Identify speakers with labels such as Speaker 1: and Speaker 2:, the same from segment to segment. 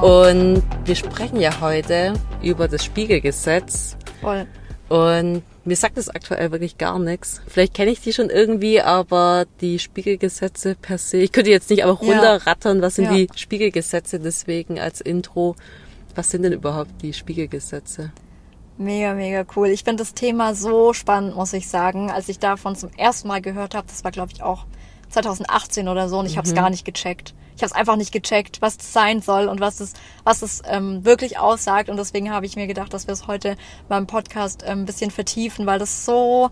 Speaker 1: Genau. Und wir sprechen ja heute über das Spiegelgesetz.
Speaker 2: Voll.
Speaker 1: Und mir sagt das aktuell wirklich gar nichts. Vielleicht kenne ich die schon irgendwie, aber die Spiegelgesetze per se, ich könnte jetzt nicht aber runterrattern, was sind ja. die Spiegelgesetze deswegen als Intro. Was sind denn überhaupt die Spiegelgesetze?
Speaker 2: Mega, mega cool. Ich finde das Thema so spannend, muss ich sagen. Als ich davon zum ersten Mal gehört habe, das war glaube ich auch 2018 oder so und ich mhm. habe es gar nicht gecheckt. Ich habe es einfach nicht gecheckt, was das sein soll und was es, was es ähm, wirklich aussagt. Und deswegen habe ich mir gedacht, dass wir es heute beim Podcast ähm, ein bisschen vertiefen, weil das so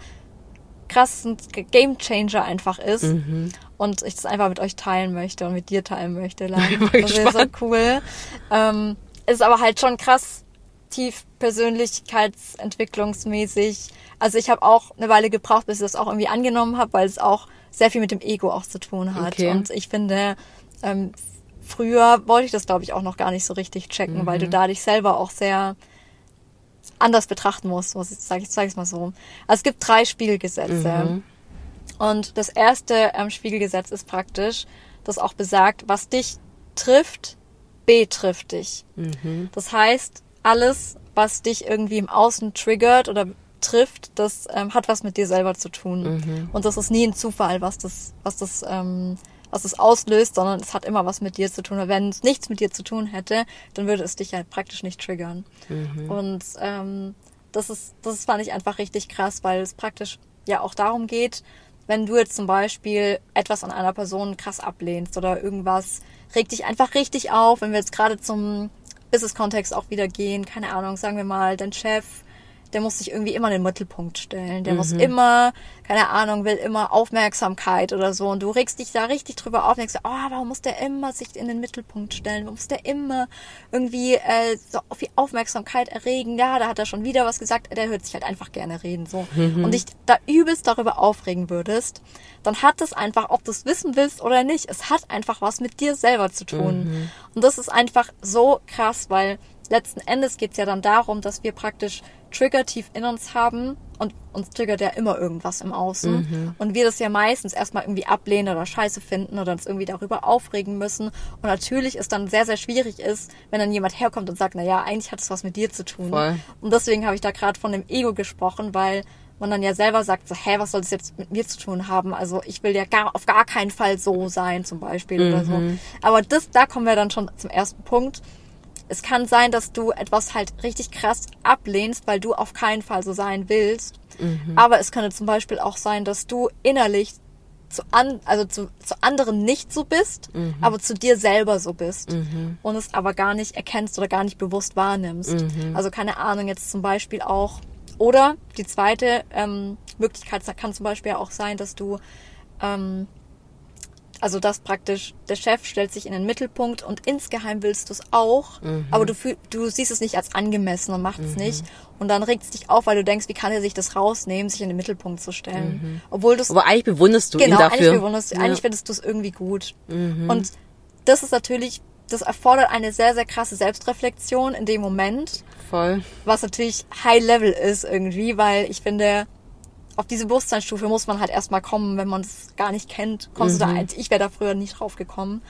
Speaker 2: krass ein Game Changer einfach ist. Mhm. Und ich das einfach mit euch teilen möchte und mit dir teilen möchte. Lang. Das wäre so cool. Ähm, ist aber halt schon krass tief persönlichkeitsentwicklungsmäßig. Also ich habe auch eine Weile gebraucht, bis ich das auch irgendwie angenommen habe, weil es auch sehr viel mit dem Ego auch zu tun hat. Okay. Und ich finde, ähm, früher wollte ich das, glaube ich, auch noch gar nicht so richtig checken, mhm. weil du mhm. da dich selber auch sehr anders betrachten musst. Was ich sage, ich zeige es mal so. Also es gibt drei Spiegelgesetze. Mhm. Und das erste ähm, Spiegelgesetz ist praktisch, das auch besagt, was dich trifft, betrifft dich. Mhm. Das heißt, alles, was dich irgendwie im Außen triggert oder trifft, das ähm, hat was mit dir selber zu tun. Mhm. Und das ist nie ein Zufall, was das, was das, ähm, was das auslöst, sondern es hat immer was mit dir zu tun. Und wenn es nichts mit dir zu tun hätte, dann würde es dich ja praktisch nicht triggern. Mhm. Und ähm, das ist, das fand ich einfach richtig krass, weil es praktisch ja auch darum geht, wenn du jetzt zum Beispiel etwas an einer Person krass ablehnst oder irgendwas regt dich einfach richtig auf, wenn wir jetzt gerade zum Business-Kontext auch wieder gehen, keine Ahnung, sagen wir mal, dein Chef der muss sich irgendwie immer in den Mittelpunkt stellen. Der mhm. muss immer, keine Ahnung, will immer Aufmerksamkeit oder so. Und du regst dich da richtig drüber auf und denkst, oh, warum muss der immer sich in den Mittelpunkt stellen? Warum muss der immer irgendwie äh, so viel Aufmerksamkeit erregen? Ja, da hat er schon wieder was gesagt. Der hört sich halt einfach gerne reden. so. Mhm. Und dich da übelst darüber aufregen würdest, dann hat es einfach, ob du es wissen willst oder nicht, es hat einfach was mit dir selber zu tun. Mhm. Und das ist einfach so krass, weil letzten Endes geht es ja dann darum, dass wir praktisch Trigger tief in uns haben und uns triggert ja immer irgendwas im Außen mhm. und wir das ja meistens erstmal irgendwie ablehnen oder scheiße finden oder uns irgendwie darüber aufregen müssen und natürlich ist dann sehr, sehr schwierig ist, wenn dann jemand herkommt und sagt, na ja, eigentlich hat es was mit dir zu tun. Voll. Und deswegen habe ich da gerade von dem Ego gesprochen, weil man dann ja selber sagt, so, hä, was soll das jetzt mit mir zu tun haben? Also ich will ja gar, auf gar keinen Fall so sein, zum Beispiel mhm. oder so. Mhm. Aber das, da kommen wir dann schon zum ersten Punkt es kann sein, dass du etwas halt richtig krass ablehnst, weil du auf keinen Fall so sein willst. Mhm. Aber es könnte zum Beispiel auch sein, dass du innerlich zu, an, also zu, zu anderen nicht so bist, mhm. aber zu dir selber so bist mhm. und es aber gar nicht erkennst oder gar nicht bewusst wahrnimmst. Mhm. Also keine Ahnung, jetzt zum Beispiel auch, oder die zweite ähm, Möglichkeit kann zum Beispiel auch sein, dass du ähm, also das praktisch, der Chef stellt sich in den Mittelpunkt und insgeheim willst du es auch, mhm. aber du, fühl, du siehst es nicht als angemessen und machst es mhm. nicht. Und dann regt es dich auf, weil du denkst, wie kann er sich das rausnehmen, sich in den Mittelpunkt zu stellen. Mhm. Obwohl du
Speaker 1: Aber eigentlich bewunderst du genau, ihn dafür.
Speaker 2: Genau, eigentlich bewunderst du, ja. eigentlich findest du es irgendwie gut. Mhm. Und das ist natürlich, das erfordert eine sehr, sehr krasse Selbstreflexion in dem Moment.
Speaker 1: Voll.
Speaker 2: Was natürlich High Level ist irgendwie, weil ich finde, auf diese Bewusstseinsstufe muss man halt erstmal kommen, wenn man es gar nicht kennt. Kommst mhm. du da, mhm. ich wäre da früher nicht drauf gekommen.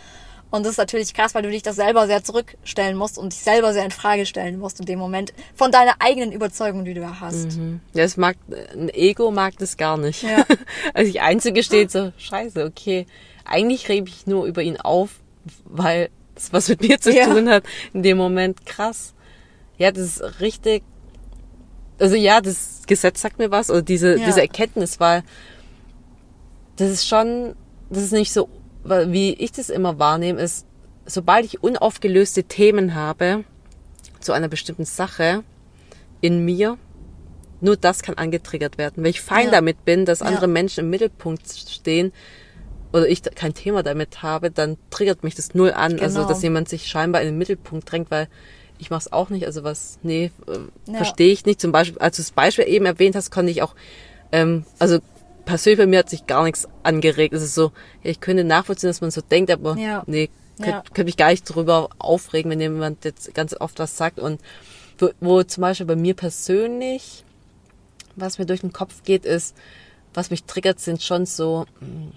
Speaker 2: Und das ist natürlich krass, weil du dich das selber sehr zurückstellen musst und dich selber sehr in Frage stellen musst in dem Moment von deiner eigenen Überzeugung, die du da hast.
Speaker 1: Mhm. Ja, es mag, ein Ego mag das gar nicht. Ja. also ich einzugesteht so, scheiße, okay, eigentlich rebe ich nur über ihn auf, weil das was mit mir zu ja. tun hat in dem Moment. Krass. Ja, das ist richtig also ja, das Gesetz sagt mir was, oder diese, ja. diese Erkenntnis, weil das ist schon, das ist nicht so, wie ich das immer wahrnehme, ist, sobald ich unaufgelöste Themen habe zu einer bestimmten Sache in mir, nur das kann angetriggert werden. Wenn ich fein ja. damit bin, dass andere ja. Menschen im Mittelpunkt stehen oder ich kein Thema damit habe, dann triggert mich das null an. Also, genau. Also, dass jemand sich scheinbar in den Mittelpunkt drängt, weil ich mache es auch nicht. Also was, nee, äh, ja. verstehe ich nicht. Zum Beispiel, als du das Beispiel eben erwähnt hast, konnte ich auch, ähm, also persönlich bei mir hat sich gar nichts angeregt. Es ist so, ich könnte nachvollziehen, dass man so denkt, aber ja. nee, könnte ja. könnt mich gar nicht drüber aufregen, wenn jemand jetzt ganz oft was sagt. Und wo, wo zum Beispiel bei mir persönlich, was mir durch den Kopf geht, ist, was mich triggert, sind schon so hm,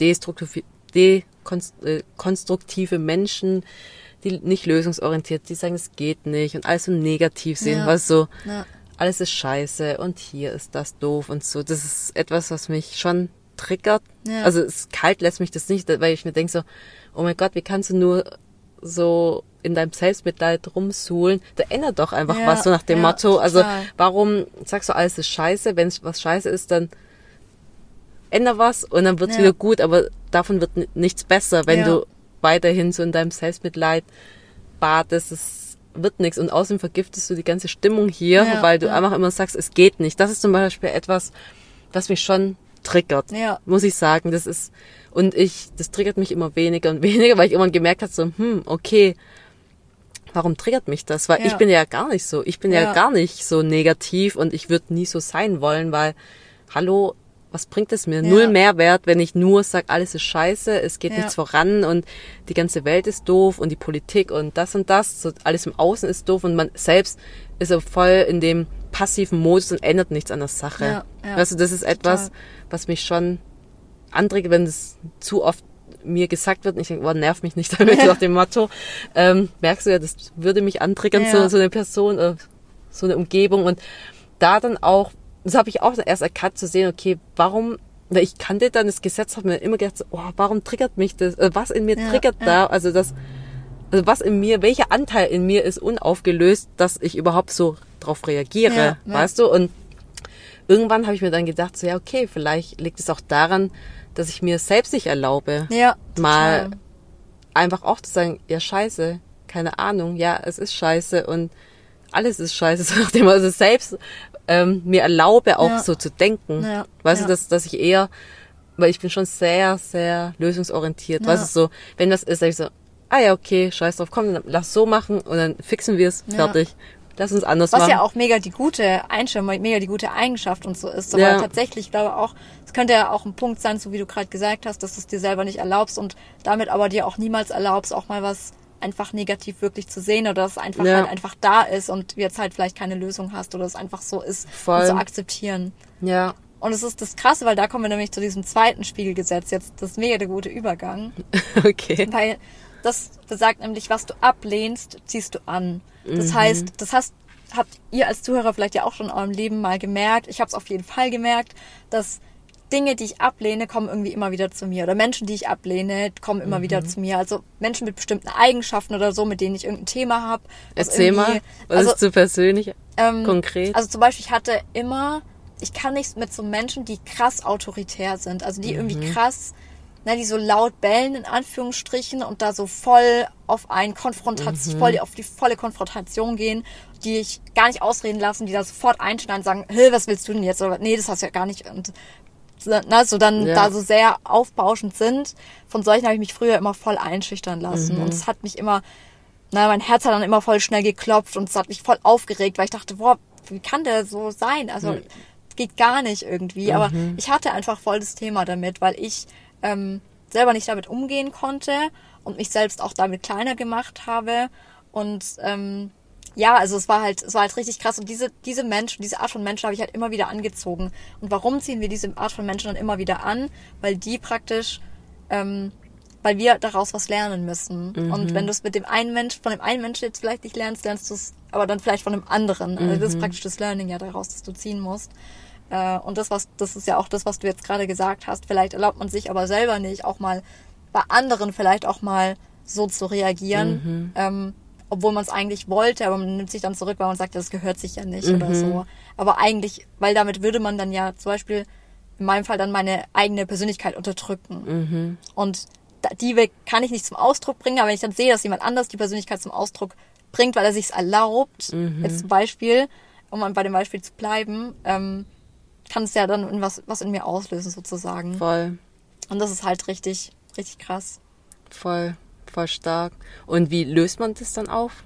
Speaker 1: destruktive, dekonstruktive äh, Menschen, die nicht lösungsorientiert, die sagen, es geht nicht und alles so negativ sehen, ja. was so, ja. alles ist scheiße und hier ist das doof und so. Das ist etwas, was mich schon triggert. Ja. Also es kalt lässt mich das nicht, weil ich mir denke so, oh mein Gott, wie kannst du nur so in deinem Selbstmitleid rumsuhlen, da ändert doch einfach ja, was, so nach dem ja, Motto. Also total. warum sagst du, alles ist scheiße? Wenn was scheiße ist, dann änder was und dann wird's ja. wieder gut, aber davon wird nichts besser, wenn du weiterhin so in deinem Selbstmitleid badest. Es wird nichts. Und außerdem vergiftest du die ganze Stimmung hier, weil du einfach immer sagst, es geht nicht. Das ist zum Beispiel etwas, was mich schon triggert, ja. muss ich sagen. Das ist, und ich, das triggert mich immer weniger und weniger, weil ich immer gemerkt habe, so, hm, okay, warum triggert mich das? Weil ja. ich bin ja gar nicht so. Ich bin ja, ja gar nicht so negativ und ich würde nie so sein wollen, weil, hallo, was bringt es mir? Ja. Null Mehrwert, wenn ich nur sage, alles ist scheiße, es geht ja. nichts voran und die ganze Welt ist doof und die Politik und das und das, so alles im Außen ist doof und man selbst ist so voll in dem passiven Modus und ändert nichts an der Sache. Ja, ja, du, das ist etwas, total. was mich schon anträgt, wenn es zu oft mir gesagt wird und ich denke, oh, nerv mich nicht damit nach dem Motto. Ähm, merkst du ja, das würde mich antriggern, ja. so, so eine Person, äh, so eine Umgebung und da dann auch, das habe ich auch erst erkannt zu sehen, okay, warum, weil ich kannte dann das Gesetz, habe mir immer gedacht, oh, warum triggert mich das, äh, was in mir ja, triggert ja. da, also das, also was in mir, welcher Anteil in mir ist unaufgelöst, dass ich überhaupt so drauf reagiere, ja, weißt du? Und irgendwann habe ich mir dann gedacht, so ja, okay, vielleicht liegt es auch daran, dass ich mir selbst nicht erlaube, mal einfach auch zu sagen, ja, scheiße, keine Ahnung, ja, es ist scheiße und alles ist scheiße, so nachdem also selbst ähm, mir erlaube, auch ja. so zu denken. Ja, weißt du, dass, dass ich eher, weil ich bin schon sehr, sehr lösungsorientiert. Weißt du, so, wenn das ist, sag ich so, ah ja, okay, scheiß drauf, komm, dann lass so machen und dann fixen wir es, fertig. Lass uns anders
Speaker 2: Was
Speaker 1: machen.
Speaker 2: Was ja auch mega die gute Einstellung, mega die gute Eigenschaft und so ist. Aber tatsächlich, ich glaube auch, es könnte ja auch ein Punkt sein, so wie du gerade gesagt hast, dass du es dir selber nicht erlaubst und damit aber dir auch niemals erlaubst, auch mal was einfach negativ wirklich zu sehen oder dass es einfach ja. halt einfach da ist und jetzt halt vielleicht keine Lösung hast oder es einfach so ist Voll. und zu akzeptieren. Ja. Und es ist das Krasse, weil da kommen wir nämlich zu diesem zweiten Spiegelgesetz. Jetzt das ist mega der gute Übergang. okay. Weil das besagt nämlich, was du ablehnst, ziehst du an. Das mhm. heißt, das hast, habt ihr als Zuhörer vielleicht ja auch schon in eurem Leben mal gemerkt. Ich habe es auf jeden Fall gemerkt, dass Dinge, die ich ablehne, kommen irgendwie immer wieder zu mir. Oder Menschen, die ich ablehne, kommen immer mhm. wieder zu mir. Also Menschen mit bestimmten Eigenschaften oder so, mit denen ich irgendein Thema habe.
Speaker 1: Erzähl mal, was also, ist zu persönlich, ähm, konkret?
Speaker 2: Also zum Beispiel, ich hatte immer, ich kann nicht mit so Menschen, die krass autoritär sind. Also die mhm. irgendwie krass ne, die so laut bellen in Anführungsstrichen und da so voll auf ein Konfrontation, mhm. voll auf die volle Konfrontation gehen, die ich gar nicht ausreden lassen, die da sofort einschneiden und sagen, hey, was willst du denn jetzt? Oder nee, das hast du ja gar nicht. Und ne, so dann ja. da so sehr aufbauschend sind. Von solchen habe ich mich früher immer voll einschüchtern lassen. Mhm. Und es hat mich immer, na, mein Herz hat dann immer voll schnell geklopft und es hat mich voll aufgeregt, weil ich dachte, boah, wie kann der so sein? Also mhm. geht gar nicht irgendwie. Aber mhm. ich hatte einfach voll das Thema damit, weil ich ähm, selber nicht damit umgehen konnte und mich selbst auch damit kleiner gemacht habe. Und ähm, ja, also es war halt, es war halt richtig krass. Und diese, diese Menschen, diese Art von Menschen habe ich halt immer wieder angezogen. Und warum ziehen wir diese Art von Menschen dann immer wieder an? Weil die praktisch, ähm, weil wir daraus was lernen müssen. Mhm. Und wenn du es mit dem einen Mensch, von dem einen Menschen jetzt vielleicht nicht lernst, lernst du es aber dann vielleicht von dem anderen. Mhm. Also das ist mhm. praktisch das Learning ja daraus, das du ziehen musst. Äh, und das, was, das ist ja auch das, was du jetzt gerade gesagt hast. Vielleicht erlaubt man sich aber selber nicht, auch mal bei anderen vielleicht auch mal so zu reagieren, mhm. ähm, obwohl man es eigentlich wollte, aber man nimmt sich dann zurück, weil man sagt, das gehört sich ja nicht mhm. oder so. Aber eigentlich, weil damit würde man dann ja zum Beispiel in meinem Fall dann meine eigene Persönlichkeit unterdrücken. Mhm. Und die kann ich nicht zum Ausdruck bringen, aber wenn ich dann sehe, dass jemand anders die Persönlichkeit zum Ausdruck bringt, weil er sich erlaubt, mhm. jetzt zum Beispiel, um bei dem Beispiel zu bleiben, ähm, kann es ja dann was, was in mir auslösen, sozusagen. Voll. Und das ist halt richtig, richtig krass.
Speaker 1: Voll, voll stark. Und wie löst man das dann auf?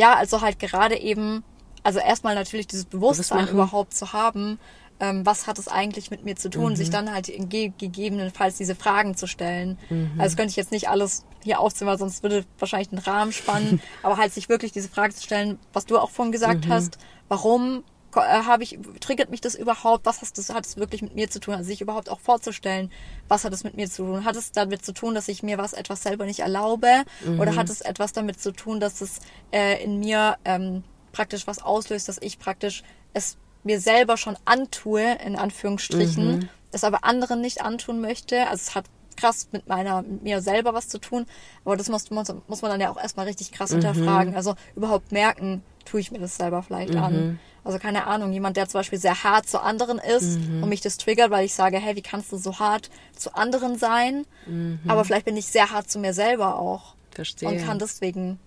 Speaker 2: ja, also halt gerade eben, also erstmal natürlich dieses Bewusstsein überhaupt zu haben, ähm, was hat es eigentlich mit mir zu tun, mhm. sich dann halt ge gegebenenfalls diese Fragen zu stellen. Mhm. Also könnte ich jetzt nicht alles hier weil sonst würde wahrscheinlich den Rahmen spannen, aber halt sich wirklich diese Frage zu stellen, was du auch vorhin gesagt mhm. hast, warum habe ich, triggert mich das überhaupt? Was hast das, hat es wirklich mit mir zu tun? Also sich überhaupt auch vorzustellen, was hat es mit mir zu tun? Hat es damit zu tun, dass ich mir was etwas selber nicht erlaube? Mhm. Oder hat es etwas damit zu tun, dass es äh, in mir ähm, praktisch was auslöst, dass ich praktisch es mir selber schon antue, in Anführungsstrichen, mhm. es aber anderen nicht antun möchte. Also es hat krass mit meiner, mit mir selber was zu tun, aber das muss, muss, muss man dann ja auch erstmal richtig krass mhm. hinterfragen. Also überhaupt merken, tue ich mir das selber vielleicht mhm. an. Also keine Ahnung, jemand, der zum Beispiel sehr hart zu anderen ist mhm. und mich das triggert, weil ich sage, hey, wie kannst du so hart zu anderen sein? Mhm. Aber vielleicht bin ich sehr hart zu mir selber auch. Verstehe. Und kann deswegen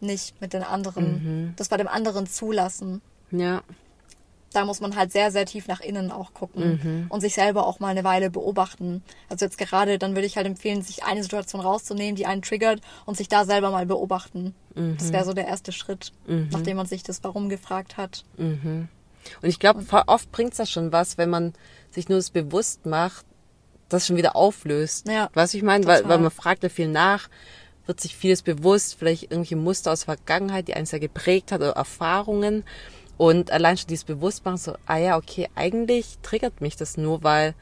Speaker 2: nicht mit den anderen, mhm. das bei dem anderen zulassen. Ja da muss man halt sehr, sehr tief nach innen auch gucken mhm. und sich selber auch mal eine Weile beobachten. Also jetzt gerade, dann würde ich halt empfehlen, sich eine Situation rauszunehmen, die einen triggert und sich da selber mal beobachten. Mhm. Das wäre so der erste Schritt, mhm. nachdem man sich das Warum gefragt hat.
Speaker 1: Mhm. Und ich glaube, oft bringt es das schon was, wenn man sich nur das bewusst macht, das schon wieder auflöst. Ja, weißt du, ich meine? Weil, weil man fragt ja viel nach, wird sich vieles bewusst, vielleicht irgendwelche Muster aus der Vergangenheit, die einen sehr geprägt hat oder Erfahrungen. Und allein schon dieses Bewusstmachen, so, ah ja, okay, eigentlich triggert mich das nur, weil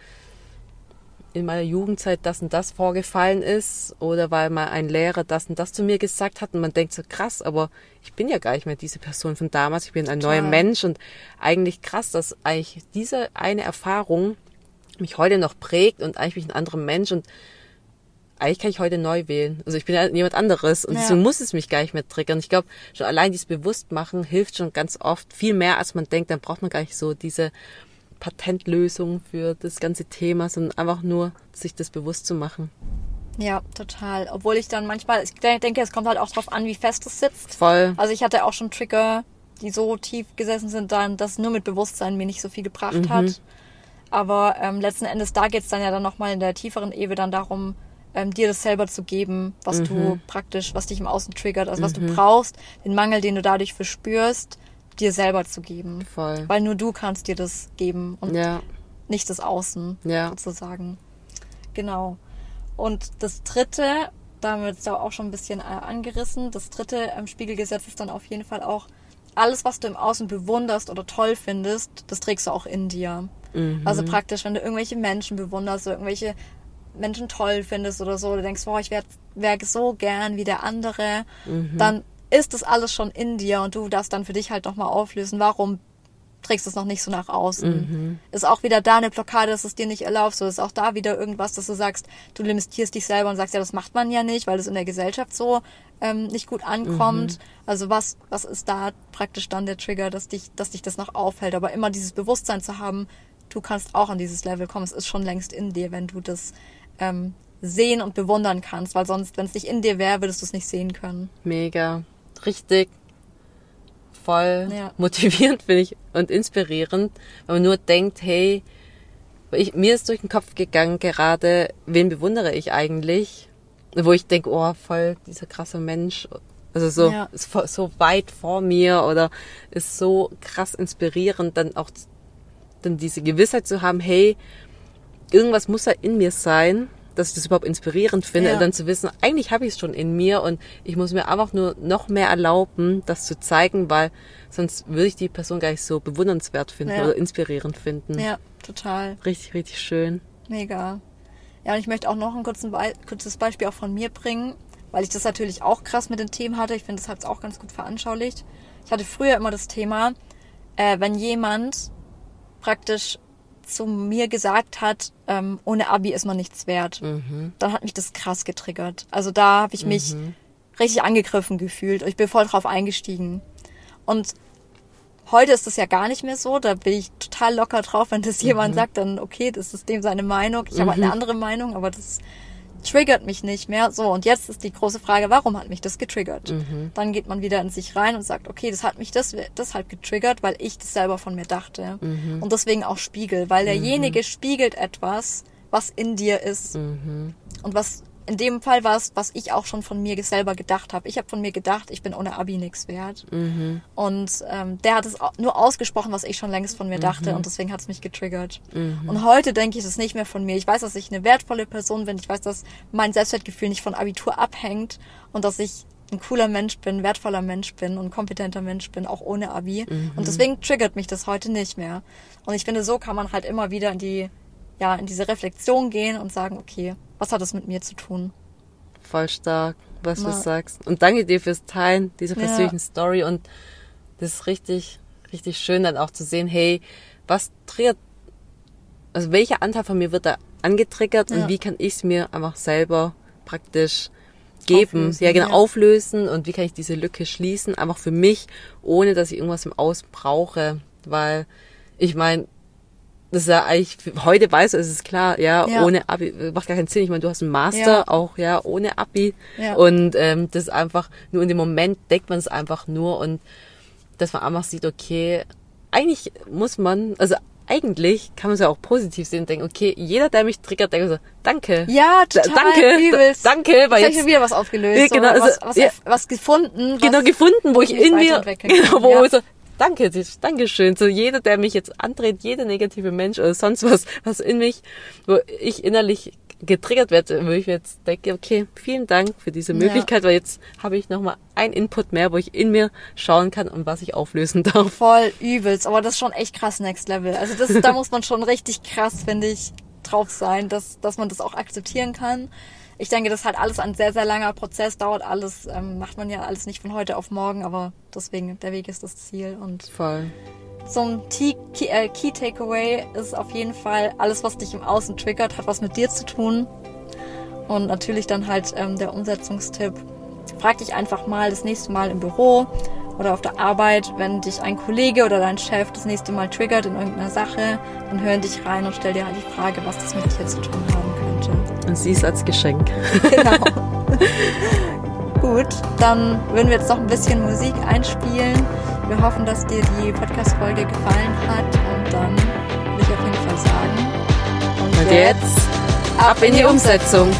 Speaker 1: in meiner Jugendzeit das und das vorgefallen ist oder weil mal ein Lehrer das und das zu mir gesagt hat und man denkt so krass, aber ich bin ja gar nicht mehr diese Person von damals, ich bin ein Total. neuer Mensch und eigentlich krass, dass eigentlich diese eine Erfahrung mich heute noch prägt und eigentlich bin ich ein anderer Mensch und eigentlich kann ich heute neu wählen. Also ich bin ja jemand anderes und ja. so muss es mich gar nicht mehr triggern. Ich glaube, schon allein dieses Bewusstmachen hilft schon ganz oft viel mehr, als man denkt. Dann braucht man gar nicht so diese Patentlösung für das ganze Thema, sondern einfach nur sich das bewusst zu machen.
Speaker 2: Ja, total. Obwohl ich dann manchmal, ich denke, es kommt halt auch drauf an, wie fest es sitzt. Voll. Also ich hatte auch schon Trigger, die so tief gesessen sind, dann, dass nur mit Bewusstsein mir nicht so viel gebracht mhm. hat. Aber ähm, letzten Endes, da geht's dann ja dann nochmal in der tieferen Ebene dann darum, ähm, dir das selber zu geben, was mhm. du praktisch, was dich im Außen triggert, also was du mhm. brauchst, den Mangel, den du dadurch verspürst, dir selber zu geben. Voll. Weil nur du kannst dir das geben und ja. nicht das Außen ja. sozusagen. Genau. Und das dritte, damit ist ja auch schon ein bisschen äh, angerissen, das dritte ähm, Spiegelgesetz ist dann auf jeden Fall auch, alles, was du im Außen bewunderst oder toll findest, das trägst du auch in dir. Mhm. Also praktisch, wenn du irgendwelche Menschen bewunderst oder irgendwelche Menschen toll findest oder so, du denkst, boah, ich wäre wär so gern wie der andere, mhm. dann ist das alles schon in dir und du darfst dann für dich halt nochmal auflösen, warum trägst du es noch nicht so nach außen. Mhm. Ist auch wieder da eine Blockade, dass es dir nicht erlaubt. So ist auch da wieder irgendwas, dass du sagst, du limitierst dich selber und sagst, ja, das macht man ja nicht, weil es in der Gesellschaft so ähm, nicht gut ankommt. Mhm. Also was, was ist da praktisch dann der Trigger, dass dich, dass dich das noch aufhält? Aber immer dieses Bewusstsein zu haben, du kannst auch an dieses Level kommen. Es ist schon längst in dir, wenn du das ähm, sehen und bewundern kannst, weil sonst, wenn es nicht in dir wäre, würdest du es nicht sehen können.
Speaker 1: Mega. Richtig. Voll ja. motivierend finde ich und inspirierend, wenn man nur denkt, hey, ich, mir ist durch den Kopf gegangen gerade, wen bewundere ich eigentlich? Wo ich denke, oh, voll dieser krasse Mensch. Also so, ja. ist so weit vor mir oder ist so krass inspirierend, dann auch dann diese Gewissheit zu haben, hey, irgendwas muss ja in mir sein, dass ich das überhaupt inspirierend finde ja. und dann zu wissen, eigentlich habe ich es schon in mir und ich muss mir einfach nur noch mehr erlauben, das zu zeigen, weil sonst würde ich die Person gar nicht so bewundernswert finden ja. oder inspirierend finden.
Speaker 2: Ja, total.
Speaker 1: Richtig, richtig schön.
Speaker 2: Mega. Ja, und ich möchte auch noch ein kurzes, kurzes Beispiel auch von mir bringen, weil ich das natürlich auch krass mit den Themen hatte. Ich finde, das hat es auch ganz gut veranschaulicht. Ich hatte früher immer das Thema, äh, wenn jemand praktisch zu mir gesagt hat, ähm, ohne Abi ist man nichts wert, mhm. dann hat mich das krass getriggert. Also da habe ich mich mhm. richtig angegriffen gefühlt und ich bin voll drauf eingestiegen. Und heute ist das ja gar nicht mehr so. Da bin ich total locker drauf, wenn das jemand mhm. sagt, dann okay, das ist dem seine Meinung. Ich habe halt eine mhm. andere Meinung, aber das triggert mich nicht mehr. So, und jetzt ist die große Frage, warum hat mich das getriggert? Mhm. Dann geht man wieder in sich rein und sagt, okay, das hat mich das, deshalb getriggert, weil ich das selber von mir dachte. Mhm. Und deswegen auch Spiegel, weil derjenige mhm. spiegelt etwas, was in dir ist. Mhm. Und was in dem Fall war es, was ich auch schon von mir selber gedacht habe. Ich habe von mir gedacht, ich bin ohne Abi nichts wert. Mhm. Und ähm, der hat es nur ausgesprochen, was ich schon längst von mir dachte mhm. und deswegen hat es mich getriggert. Mhm. Und heute denke ich es nicht mehr von mir. Ich weiß, dass ich eine wertvolle Person bin. Ich weiß, dass mein Selbstwertgefühl nicht von Abitur abhängt und dass ich ein cooler Mensch bin, wertvoller Mensch bin und kompetenter Mensch bin, auch ohne Abi. Mhm. Und deswegen triggert mich das heute nicht mehr. Und ich finde, so kann man halt immer wieder in die, ja, in diese Reflexion gehen und sagen, okay, was hat das mit mir zu tun?
Speaker 1: Voll stark, was Na. du sagst. Und danke dir fürs Teilen dieser persönlichen ja. Story. Und das ist richtig, richtig schön dann auch zu sehen, hey, was triggert, also welcher Anteil von mir wird da angetriggert ja. und wie kann ich es mir einfach selber praktisch geben, auflösen, ja genau, ja. auflösen und wie kann ich diese Lücke schließen, einfach für mich, ohne dass ich irgendwas im Aus brauche, weil ich meine, das ist ja eigentlich, heute weiß es ist klar, ja, ja, ohne Abi, macht gar keinen Sinn. Ich meine, du hast einen Master, ja. auch, ja, ohne Abi. Ja. Und ähm, das ist einfach, nur in dem Moment deckt man es einfach nur und dass man einfach sieht, okay, eigentlich muss man, also eigentlich kann man es ja auch positiv sehen und denken, okay, jeder, der mich triggert, denkt so, danke.
Speaker 2: Ja, total.
Speaker 1: Danke. Übelst. Danke, weil
Speaker 2: jetzt. ich wieder was aufgelöst.
Speaker 1: genau,
Speaker 2: also, was, was, ja, was gefunden.
Speaker 1: Genau, gefunden, wo ich in mir, genau, wo ja. so, danke, danke schön. So jeder, der mich jetzt andreht, jeder negative Mensch oder sonst was, was in mich, wo ich innerlich getriggert werde, wo ich jetzt denke, okay, vielen Dank für diese Möglichkeit, ja. weil jetzt habe ich nochmal ein Input mehr, wo ich in mir schauen kann und was ich auflösen darf.
Speaker 2: Voll übelst, aber das ist schon echt krass Next Level. Also das, da muss man schon richtig krass, finde ich, drauf sein, dass, dass man das auch akzeptieren kann. Ich denke, das ist halt alles ein sehr, sehr langer Prozess, dauert alles, ähm, macht man ja alles nicht von heute auf morgen, aber deswegen, der Weg ist das Ziel und.
Speaker 1: Voll
Speaker 2: zum Key, äh, Key Takeaway ist auf jeden Fall, alles, was dich im Außen triggert, hat was mit dir zu tun. Und natürlich dann halt ähm, der Umsetzungstipp. Frag dich einfach mal das nächste Mal im Büro oder auf der Arbeit, wenn dich ein Kollege oder dein Chef das nächste Mal triggert in irgendeiner Sache, dann hör in dich rein und stell dir halt die Frage, was das mit dir zu tun haben
Speaker 1: Und sieh es als Geschenk.
Speaker 2: Genau. Gut, dann würden wir jetzt noch ein bisschen Musik einspielen. Wir hoffen, dass dir die Podcast-Folge gefallen hat und dann würde ich auf jeden Fall sagen.
Speaker 1: Und, und jetzt ab in die Umsetzung.